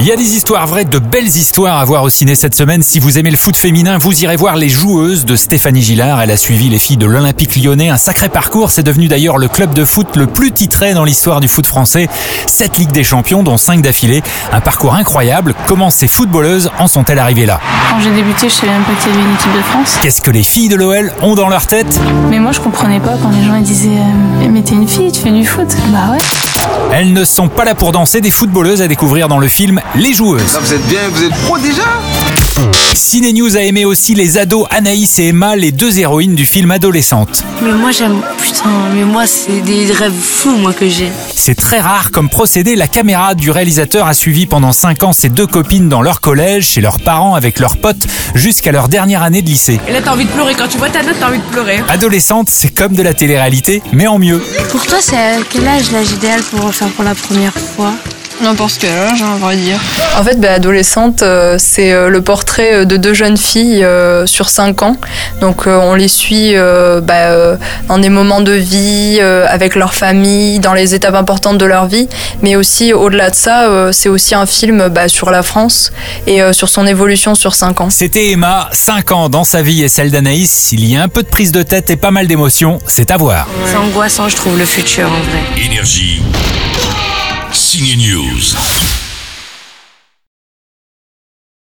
Il y a des histoires vraies, de belles histoires à voir au ciné cette semaine. Si vous aimez le foot féminin, vous irez voir Les Joueuses de Stéphanie Gillard. Elle a suivi les filles de l'Olympique lyonnais. Un sacré parcours. C'est devenu d'ailleurs le club de foot le plus titré dans l'histoire du foot français. Sept Ligues des Champions, dont cinq d'affilée. Un parcours incroyable. Comment ces footballeuses en sont-elles arrivées là Quand j'ai débuté, je savais même pas qu'il y avait une équipe de France. Qu'est-ce que les filles de l'OL ont dans leur tête Mais moi, je comprenais pas quand les gens ils disaient euh, Mais t'es une fille, tu fais du foot Bah ouais. Elles ne sont pas là pour danser, des footballeuses à découvrir dans le film Les Joueuses. Ah, vous êtes bien, vous êtes pro déjà Ciné News a aimé aussi les ados Anaïs et Emma, les deux héroïnes du film Adolescente. Mais moi j'aime. Putain, mais moi c'est des rêves fous moi que j'ai. C'est très rare comme procédé. La caméra du réalisateur a suivi pendant 5 ans ces deux copines dans leur collège, chez leurs parents, avec leurs potes, jusqu'à leur dernière année de lycée. Et là, t'as envie de pleurer. Quand tu vois ta note, t'as envie de pleurer. Adolescente, c'est comme de la télé-réalité, mais en mieux. Pour toi, c'est à quel âge l'âge idéal pour faire pour la première fois? N'importe quel âge, hein, à vrai dire. En fait, bah, adolescente, euh, c'est euh, le portrait euh, de deux jeunes filles euh, sur cinq ans. Donc, euh, on les suit euh, bah, euh, dans des moments de vie, euh, avec leur famille, dans les étapes importantes de leur vie. Mais aussi, au-delà de ça, euh, c'est aussi un film bah, sur la France et euh, sur son évolution sur cinq ans. C'était Emma, 5 ans dans sa vie et celle d'Anaïs. Il y a un peu de prise de tête et pas mal d'émotions, c'est à voir. C'est angoissant, je trouve, le futur en vrai. Énergie. Signe News.